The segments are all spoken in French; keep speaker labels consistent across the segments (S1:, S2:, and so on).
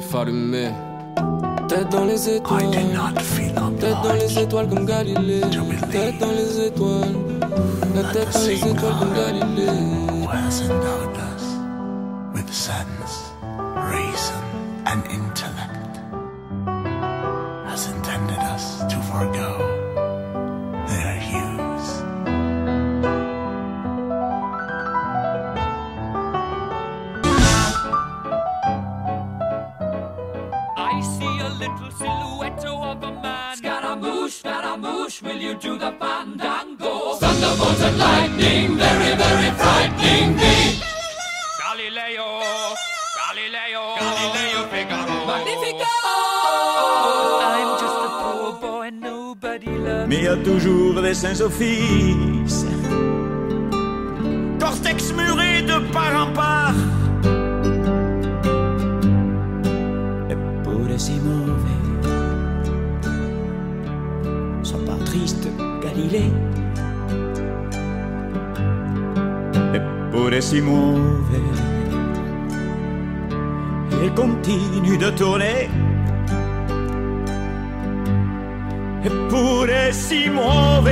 S1: j'ai farumé. Tête dans les étoiles. Tête dans les étoiles comme Galilée. Tête dans les étoiles. La tête dans les étoiles comme Galilée.
S2: with sense, reason, and intellect.
S3: I see a little silhouette of a man. Scaramouche, Scaramouche, will you do the fandango? Thunderbolt and lightning, very, very frightening me. Galileo, Galileo, Galileo Figaro. Magnifico! I'm just a poor boy, nobody loves
S4: Mais il y a toujours des Saint-Office. Cortex muré de part en part. Triste, Galilée. Eppure si muove. Et continue de tourner. Eppure si muove.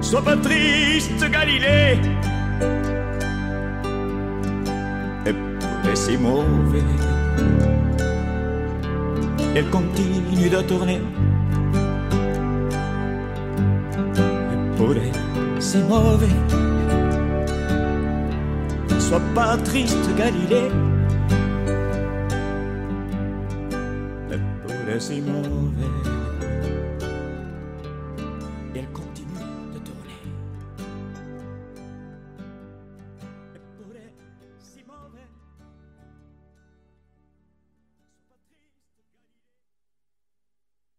S4: Sois pas triste, Galilée. Eppure si muove. Elle continue de tourner. Eppure si muove. Sois pas triste, Galilée. Eppure si muove.